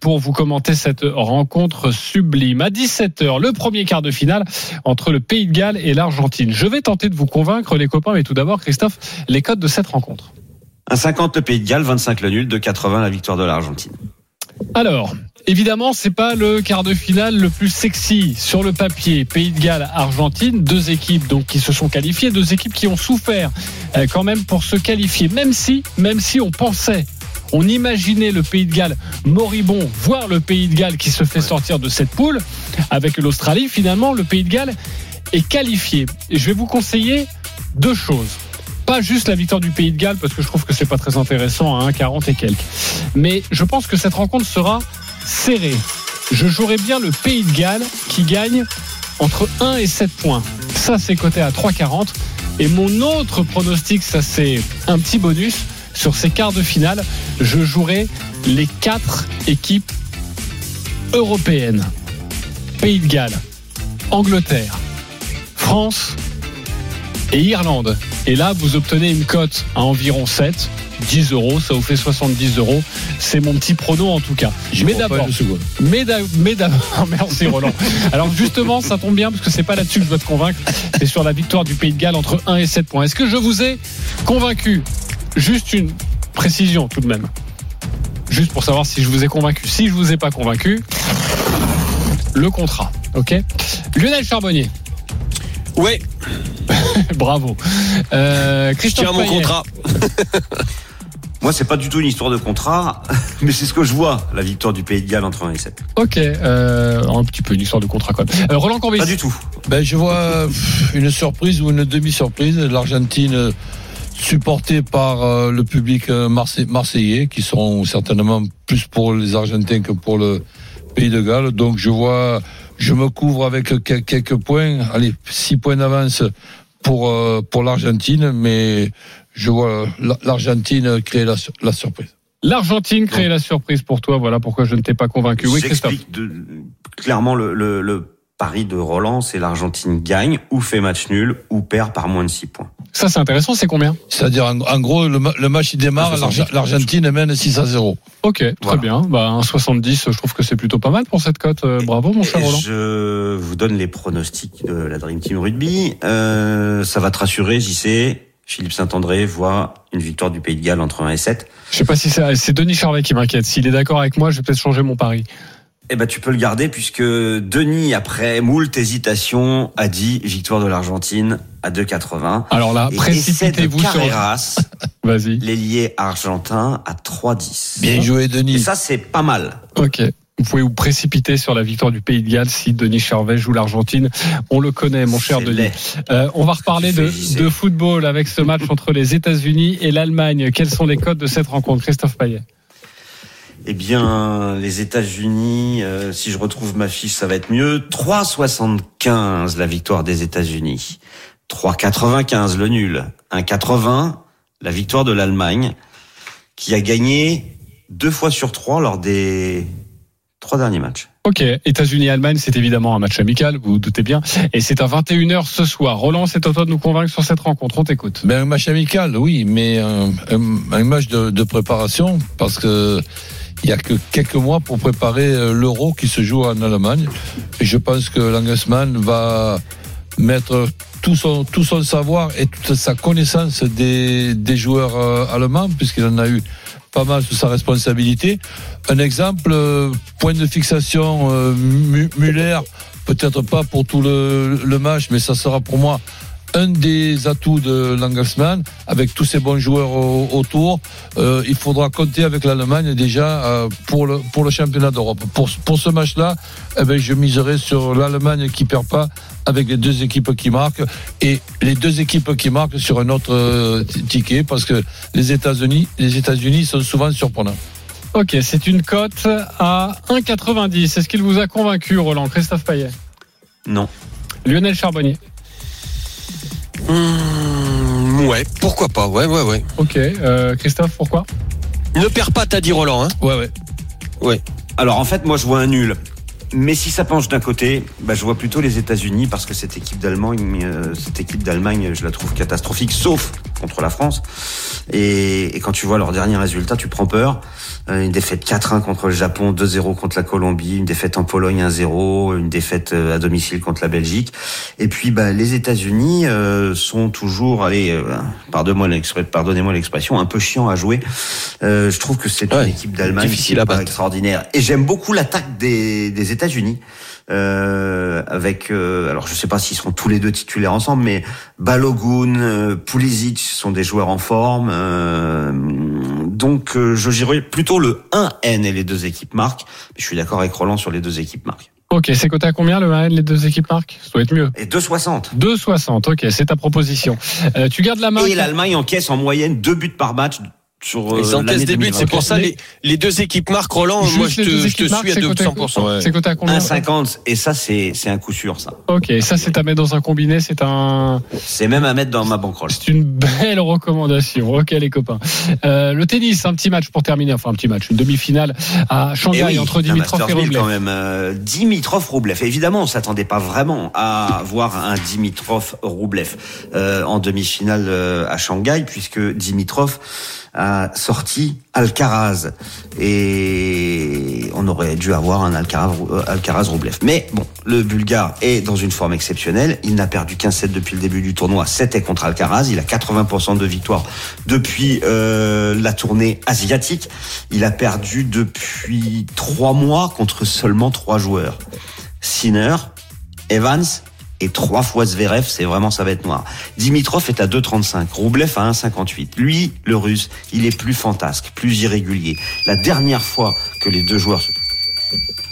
pour vous commenter cette rencontre sublime. À 17h, le premier quart de finale entre le Pays de Galles et l'Argentine. Je vais tenter de vous convaincre les copains, mais tout d'abord, Christophe, les codes de cette rencontre. Un 50 le Pays de Galles, 25 le nul, 2,80 la victoire de l'Argentine. Alors, évidemment, c'est pas le quart de finale le plus sexy sur le papier. Pays de Galles, Argentine, deux équipes donc qui se sont qualifiées, deux équipes qui ont souffert euh, quand même pour se qualifier. Même si, même si on pensait, on imaginait le Pays de Galles moribond, voire le Pays de Galles qui se fait sortir de cette poule avec l'Australie. Finalement, le Pays de Galles est qualifié. Et je vais vous conseiller deux choses. Pas juste la victoire du Pays de Galles parce que je trouve que c'est pas très intéressant à 1,40 et quelques. Mais je pense que cette rencontre sera serrée. Je jouerai bien le Pays de Galles qui gagne entre 1 et 7 points. Ça, c'est coté à 3,40. Et mon autre pronostic, ça c'est un petit bonus. Sur ces quarts de finale, je jouerai les quatre équipes européennes. Pays de Galles, Angleterre, France et Irlande. Et là, vous obtenez une cote à environ 7, 10 euros, ça vous fait 70 euros. C'est mon petit prono en tout cas. Mais d'abord, mais d'abord, merci Roland. Alors justement, ça tombe bien parce que c'est pas là-dessus que je dois te convaincre, c'est sur la victoire du Pays de Galles entre 1 et 7 points. Est-ce que je vous ai convaincu? Juste une précision tout de même. Juste pour savoir si je vous ai convaincu. Si je vous ai pas convaincu, le contrat, ok? Lionel Charbonnier, Ouais, bravo. Euh, je Christophe tiens mon Payet. contrat. Moi, c'est pas du tout une histoire de contrat, mais c'est ce que je vois, la victoire du Pays de Galles entre 1 et 7. Ok, euh, un petit peu une histoire de contrat quand même. Euh, Roland Courbis. Pas du tout. Ben, je vois une surprise ou une demi-surprise. L'Argentine supportée par euh, le public marse- marseillais, qui sont certainement plus pour les Argentins que pour le pays de Galles. Donc je vois, je me couvre avec quel- quelques points. Allez, six points d'avance pour euh, pour l'Argentine, mais je vois la- l'Argentine créer la, sur- la surprise. L'Argentine crée la surprise pour toi. Voilà pourquoi je ne t'ai pas convaincu. Oui, Christophe. J'explique de- clairement le, le, le pari de Roland, c'est l'Argentine gagne ou fait match nul ou perd par moins de 6 points. Ça, c'est intéressant. C'est combien? C'est-à-dire, en, en gros, le, ma- le match il démarre, Ah, l'Arge- l'Argentine mène 6 à 0. Ok, très Voilà. bien. Bah, un 70, je trouve que c'est plutôt pas mal pour cette cote. Euh, bravo, mon cher Et Roland. je vous donne les pronostics de la Dream Team Rugby. Euh, ça va te rassurer, j'y sais. Philippe Saint-André voit une victoire du Pays de Galles entre 1 et 7. Je sais pas si c'est c'est Denis Charvet qui m'inquiète. S'il est d'accord avec moi, je vais peut-être changer mon pari. Eh ben, tu peux le garder puisque Denis, après moult hésitations, a dit victoire de l'Argentine à 2,80. Alors là, précipitez-vous sur. Carreras, Vas-y. l'ailier argentin à 3,10. Bien joué, Et Denis. ça, c'est pas mal. Ok. Vous pouvez vous précipiter sur la victoire du Pays de Galles si Denis Charvet joue l'Argentine. On le connaît, mon cher C'est Denis. Euh, on va reparler de, de football avec ce match entre les États-Unis et l'Allemagne. Quels sont les codes de cette rencontre, Christophe Payet? Eh bien, les États-Unis, euh, si je retrouve ma fiche, ça va être mieux. 3,75 la victoire des États-Unis. 3,95 le nul. 1,80 la victoire de l'Allemagne, qui a gagné deux fois sur trois lors des trois derniers matchs. Ok, États-Unis-Allemagne, c'est évidemment un match amical, vous vous doutez bien. Et c'est à 21h ce soir. Roland, c'est à toi de nous convaincre sur cette rencontre. On t'écoute. Ben, un match amical, oui, mais un, un- un match de, de préparation parce que il y a que quelques mois pour préparer euh, l'Euro qui se joue en Allemagne. Et je pense que l'Angesman va mettre tout son, tout son savoir et toute sa connaissance des, des joueurs euh, allemands, puisqu'il en a eu pas mal sous sa responsabilité. Un exemple, euh, point de fixation, Muller, peut-être pas pour tout le match, mais ça sera pour moi un des atouts de Langelsmann, avec tous ces bons joueurs au- autour. Euh, il faudra compter avec l'Allemagne déjà euh, pour, le, pour le championnat d'Europe. Pour, pour ce match-là, eh ben, je miserai sur l'Allemagne qui perd pas avec les deux équipes qui marquent et les deux équipes qui marquent sur un autre euh, ticket parce que les États-Unis, les États-Unis sont souvent surprenants. Ok, c'est une cote à 1,90. Est-ce qu'il vous a convaincu, Roland? Christophe Payet? Non. Lionel Charbonnier Mmh, ouais, pourquoi pas, ouais, ouais, ouais. Ok, euh, Christophe, pourquoi? Ne perds pas, t'as dit Roland, hein Ouais, ouais. Ouais. Alors en fait, moi je vois un nul. Mais si ça penche d'un côté, bah, je vois plutôt les États-Unis parce que cette équipe d'Allemagne, euh, cette équipe d'Allemagne, je la trouve catastrophique, sauf contre la France. Et, et quand tu vois leurs derniers résultats, tu prends peur. Euh, une défaite 4-1 contre le Japon, 2-0 contre la Colombie, une défaite en Pologne 1-0, une défaite euh, à domicile contre la Belgique. Et puis bah, les États-Unis euh, sont toujours, allez, euh, pardonnez-moi l'expre- pardonnez-moi l'expression, un peu chiant à jouer. Euh, je trouve que c'est une équipe d'Allemagne difficile qui est à pas battre. extraordinaire. Et j'aime beaucoup l'attaque des, des États-Unis. Euh, avec euh, alors je sais pas s'ils seront tous les deux titulaires ensemble mais Balogun, euh, Pulisic sont des joueurs en forme. Euh, donc euh, je dirais plutôt le 1N et les deux équipes marquent je suis d'accord avec Roland sur les deux équipes marquent Ok, c'est coté à combien le 1 les deux équipes marquent Ça doit être mieux. et 2,60 2,60, ok, c'est ta proposition. Euh, tu gardes la main et l'Allemagne encaisse en moyenne deux buts par match sur euh, Ils encaissent l'année des buts, c'est pour 2024. ça les, les deux équipes marquent Roland. Juste moi, je les deux te, je te suis à c'est coté- 200%. C'est coté à combien 1,50 et ça c'est c'est un coup sûr ça Ok, ça c'est à mettre dans un combiné, c'est un, c'est même à mettre dans ma banquerolle c'est une belle recommandation. Ok les copains. Euh, le tennis, un petit match pour terminer, enfin un petit match, une demi-finale à Shanghai Eh oui, entre Dimitrov et Masters 1000 Rublev. quand même. Euh, Dimitrov Roublev. Évidemment, on s'attendait pas vraiment à voir un Dimitrov Roublev euh, en demi-finale euh, à Shanghai, puisque Dimitrov a sorti Alcaraz et on aurait dû avoir un Alcaraz, euh, Alcaraz Roublev. Mais bon, le Bulgare est dans une forme exceptionnelle. Il n'a perdu qu'un set depuis le début du tournoi. C'était contre Alcaraz. Il a 80% de victoire depuis euh, la tournée asiatique. Il a perdu depuis trois mois contre seulement trois joueurs. Sinner, Evans et trois fois Zverev, c'est vraiment ça va être noir. Dimitrov est à 2,35, Roublev à 1,58. Lui, le russe, il est plus fantasque, plus irrégulier. La dernière fois que les deux joueurs se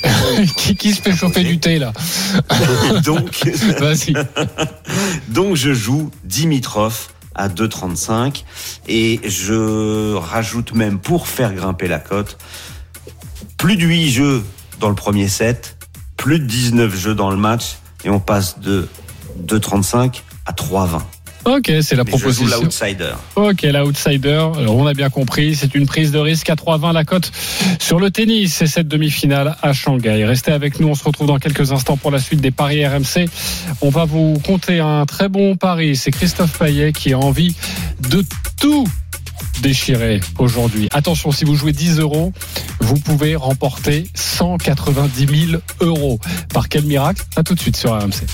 qui, qui se fait chauffer du thé là donc, donc je joue Dimitrov à 2,35 et je rajoute même pour faire grimper la cote plus de 8 jeux dans le premier set, plus de 19 jeux dans le match et on passe de 2,35 à 3,20. Ok, c'est la Mais proposition. l'outsider. Ok, l'outsider, Alors, on a bien compris, c'est une prise de risque à 3,20 la cote sur le tennis, c'est cette demi-finale à Shanghai. Restez avec nous, on se retrouve dans quelques instants pour la suite des paris RMC. On va vous compter un très bon pari, c'est Christophe Payet qui a envie de tout déchirer aujourd'hui. Attention, si vous jouez 10 euros, vous pouvez remporter 190 000 euros. Par quel miracle? À tout de suite sur RMC.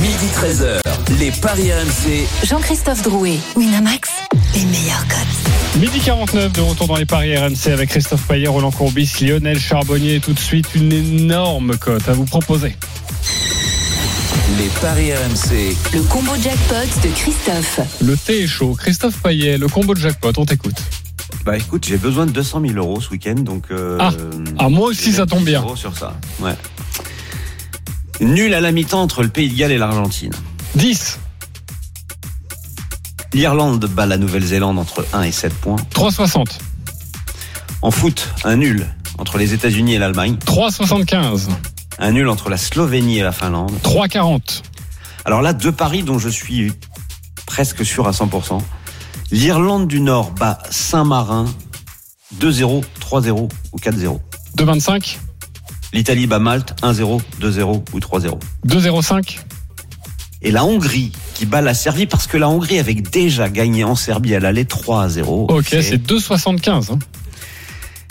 Midi 13h, les Paris RMC. Jean-Christophe Drouet, Winamax, les meilleurs codes. Midi 49 de retour dans les paris RMC avec Christophe Payet, Roland Courbis, Lionel Charbonnier. Tout de suite, une énorme cote à vous proposer. Les Paris RMC. Le combo jackpot de Christophe. Le thé est chaud. Christophe Payet, le combo de jackpot, on t'écoute. Bah écoute, j'ai besoin de 200 000 euros ce week-end, donc. Euh, Ah. Ah, moi aussi, ça tombe 10 bien. euros sur ça. Ouais. Nul à la mi-temps entre le Pays de Galles et l'Argentine. 10, L'Irlande bat la Nouvelle-Zélande entre 1 et 7 points. 3,60, En foot, un nul entre les États-Unis et l'Allemagne. 3,75, Un nul entre la Slovénie et la Finlande. 3,40. Alors là, deux paris dont je suis presque sûr à 100%. L'Irlande du Nord bat Saint-Marin 2-0, 3-0 ou 4-0. 2,25, L'Italie bat Malte 1-0, 2-0 ou 3-0. 2,05, Et la Hongrie qui bat la Serbie parce que la Hongrie avait déjà gagné en Serbie à l'aller 3 0. Ok, c'est 2,75. hein.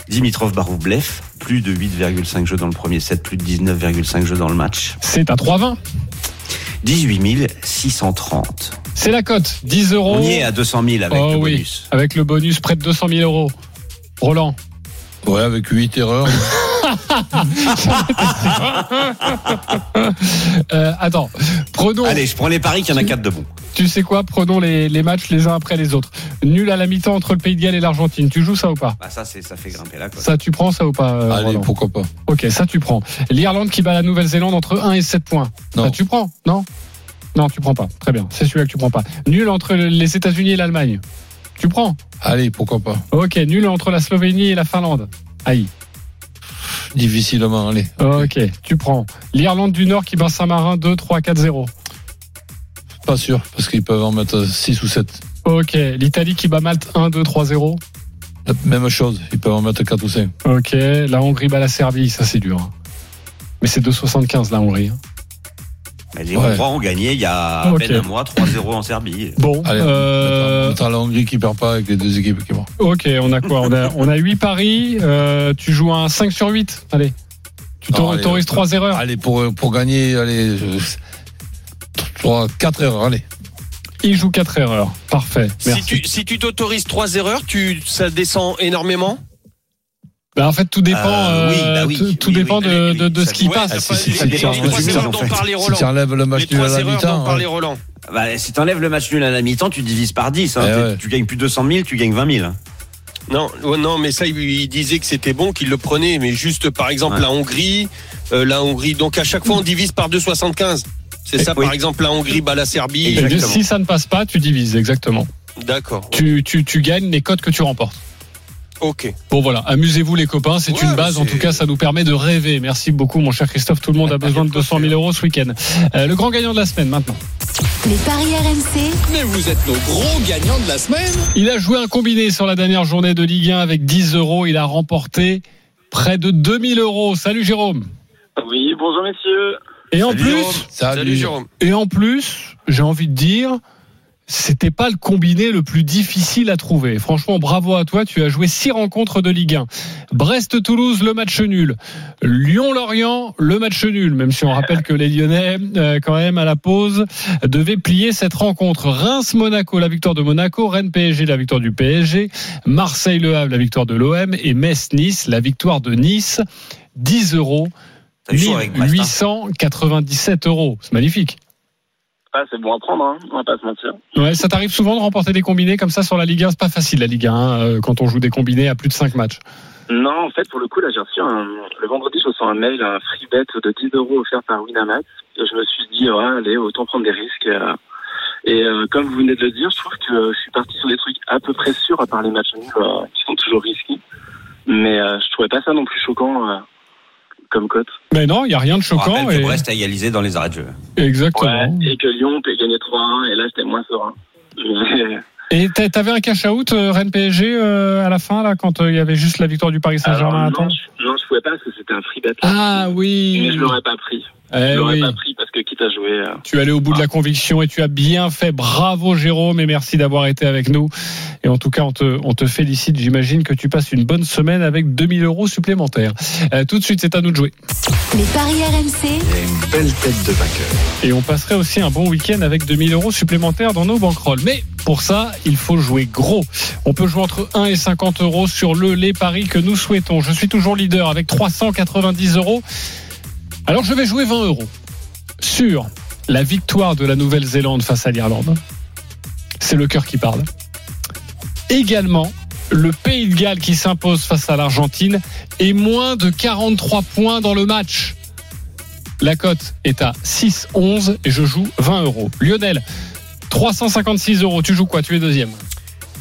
Dimitrov Baroublev, plus de 8,5 jeux dans le premier set, plus de 19,5 jeux dans le match. C'est à 3,20. 18 630. C'est la cote, 10 euros. On y est à 200 000 avec Oh le oui, bonus. avec le bonus près de 200 000 euros. Roland. Ouais, avec 8 erreurs. Euh, attends, prenons. Allez, je prends les paris qu'il y en a 4 de bons. Tu sais quoi Prenons les, les matchs les uns après les autres. Nul à la mi-temps entre le Pays de Galles et l'Argentine. Tu joues ça ou pas? Bah, ça, c'est, ça fait grimper la cote. Ça, tu prends ça ou pas euh, Allez, Roland? pourquoi pas. Ok, ça, tu prends. L'Irlande qui bat la Nouvelle-Zélande entre 1 et 7 points. Non. Ça, tu prends? Non? Non, tu prends pas. Très bien. C'est celui-là que tu prends pas. Nul entre les États-Unis et l'Allemagne. Tu prends? Allez, pourquoi pas. Ok, nul entre la Slovénie et la Finlande. Aïe. Difficilement, allez. Ok, tu prends. L'Irlande du Nord qui bat Saint-Marin 2, 3, 4, 0. Pas sûr, parce qu'ils peuvent en mettre 6 ou 7. Ok, l'Italie qui bat Malte 1, 2, 3, 0. La Même chose, ils peuvent en mettre 4 ou 5. Ok, la Hongrie bat la Serbie, ça c'est dur. hein. Mais c'est 2,75 la Hongrie. Mais les Ouais. Hongrois ont gagné il y a à Ok. peine un mois, 3-0 en Serbie. Bon, Allez, euh, la Hongrie qui perd pas avec les deux équipes qui vont. ok, on a quoi? On a, on a 8 paris, euh, tu joues un 5 sur 8. Allez. Tu t'autorises euh, 3 erreurs. Allez, pour, pour gagner, allez, 3, 4 erreurs, allez. Il joue 4 erreurs. Parfait. Si Merci. tu, si tu t'autorises trois erreurs, tu, ça descend énormément? Bah, en fait, tout dépend, Euh, oui, euh, bah oui, tout, dépend oui, de, oui, de, de ça ce qui Ouais, passe. ça si, les- ça trois tu erreurs dont Si enlèves le match nul à la mi-temps, parlait hein. Roland. Bah, si t'enlèves le match nul à la mi-temps, tu divises par 10. Hein. Eh ouais. Tu gagnes plus de 200 000, tu gagnes 20 000. hein. Non, non, mais ça, il, disait que c'était bon, qu'il le prenait, mais juste, par exemple, Ouais. la Hongrie, euh, la Hongrie. Donc à chaque fois, on divise par 2,75. C'est ça, Oui. par exemple, la Hongrie bat la Serbie. Et si ça ne passe pas, tu divises, exactement. D'accord. Tu, tu, tu gagnes les cotes que tu remportes. Ok. Bon voilà, amusez-vous les copains, c'est Ouais, une base, en tout cas ça nous permet de rêver. Merci beaucoup mon cher Christophe, tout le monde a besoin de 200 000 euros ce week-end. Euh, le grand gagnant de la semaine maintenant. Les paris RMC, Mais vous êtes nos gros gagnants de la semaine. Il a joué un combiné sur la dernière journée de Ligue 1 avec 10 euros, il a remporté près de 2000 euros. Salut Jérôme. Oui, bonjour messieurs. Et en Salut, plus, Jérôme. Salut. Salut, Jérôme. et en plus, j'ai envie de dire, c'était pas le combiné le plus difficile à trouver. Franchement, bravo à toi. Tu as joué six rencontres de Ligue 1. Brest-Toulouse, le match nul. Lyon-Lorient, le match nul. Même si on rappelle que les Lyonnais, euh, quand même, à la pause, devaient plier cette rencontre. Reims-Monaco, la victoire de Monaco. Rennes-PSG, la victoire du PSG. Marseille-Le Havre, la victoire de l'OM. Et Metz-Nice, la victoire de Nice. 10 euros. T'as eu chaud avec Brest, hein. 897 euros. C'est magnifique. Ah, c'est bon à prendre, hein. on va pas se mentir. Ouais, ça t'arrive souvent de remporter des combinés comme ça sur la Ligue 1 C'est pas facile la Ligue 1 hein, euh, quand on joue des combinés à plus de 5 matchs. Non, en fait, pour le coup, là, j'ai reçu un... le vendredi, je reçois un mail, un free bet de 10 euros offert par Winamax. Je me suis dit, ouais, allez, autant prendre des risques. euh. Et euh, comme vous venez de le dire, je trouve que je suis parti sur des trucs à peu près sûrs, à part les matchs nuls, euh, qui sont toujours risqués. Mais euh, je trouvais pas ça non plus choquant euh, comme cote. Mais non, il y a rien de On choquant. que Et... Brest a égalisé dans les arrêts de jeu. Exactement. Et que Lyon peut gagner 3-1, et là, j'étais moins serein. Et t'a- t'avais un cash out euh, Rennes PSG euh, à la fin là quand euh, il y avait juste la victoire du Paris Saint-Germain à non, je, non, je pouvais pas parce que c'était un free bet. Ah oui. Mais je l'aurais pas pris. Eh je l'aurais oui. pas pris que quitte à jouer. euh, Tu es allé au bout de la conviction et tu as bien fait. Bravo Jérôme et merci d'avoir été avec nous. Et en tout cas, on te, on te félicite. J'imagine que tu passes une bonne semaine avec 2000 euros supplémentaires. Euh, tout de suite, c'est à nous de jouer. les paris RMC, Il y a une belle tête de vainqueur. Et on passerait aussi un bon week-end avec 2000 euros supplémentaires dans nos banquerolles. Mais pour ça, il faut jouer gros. On peut jouer entre 1 et 50 euros sur le les paris que nous souhaitons. Je suis toujours leader avec 390 euros. Alors je vais jouer 20 euros sur la victoire de la Nouvelle-Zélande face à l'Irlande. C'est le cœur qui parle. Également, le Pays de Galles qui s'impose face à l'Argentine et moins de 43 points dans le match. La cote est à 6,11 et je joue 20 euros. Lionel, 356 euros. Tu joues quoi? Tu es deuxième.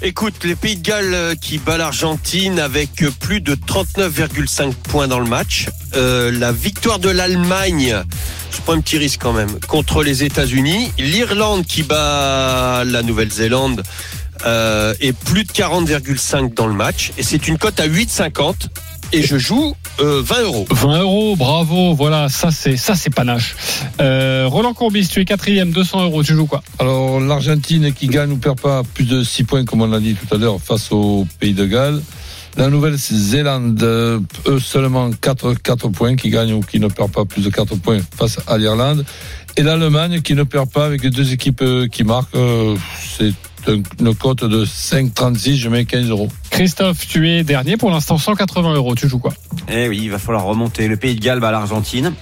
Écoute, les Pays de Galles euh, qui bat l'Argentine avec euh, plus de 39,5 points dans le match. Euh, la victoire de l'Allemagne, je prends un petit risque quand même, contre les États-Unis. L'Irlande qui bat la Nouvelle-Zélande euh, et plus de 40,5 dans le match. Et c'est une cote à 8,50 et je joue euh, 20 euros. 20 euros, bravo. Voilà, ça c'est ça c'est panache. Euh, Roland Courbis, tu es quatrième, 200 euros. Tu joues quoi? Alors, l'Argentine qui gagne ou perd pas plus de 6 points, comme on l'a dit tout à l'heure, face au Pays de Galles. La Nouvelle-Zélande, euh, eux seulement 4, 4 points, qui gagnent ou qui ne perdent pas plus de 4 points face à l'Irlande. et l'Allemagne qui ne perd pas avec les deux équipes euh, qui marquent. euh, C'est une cote de 5,36, je mets 15 euros. Christophe, tu es dernier pour l'instant, 180 euros. Tu joues quoi? Eh oui, il va falloir remonter. Le Pays de Galles bat l'Argentine.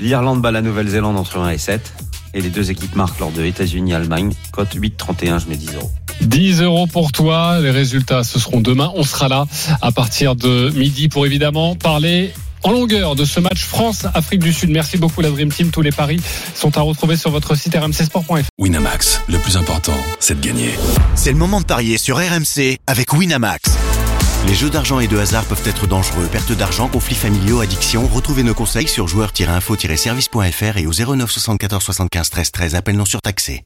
L'Irlande bat la Nouvelle-Zélande entre 1 et 7. Et les deux équipes marquent lors de États-Unis-Allemagne. Cote 8,31, je mets 10 euros. 10 euros pour toi. Les résultats, ce seront demain. On sera là à partir de midi pour évidemment parler en longueur de ce match France-Afrique du Sud. Merci beaucoup la Dream Team. Tous les paris sont à retrouver sur votre site rmcsport.fr. Winamax, le plus important, c'est de gagner. C'est le moment de parier sur RMC avec Winamax. Les jeux d'argent et de hasard peuvent être dangereux. Perte d'argent, conflits familiaux, addiction. Retrouvez nos conseils sur joueurs-info-service.fr et au 09 74 75 13 13. Appel non surtaxé.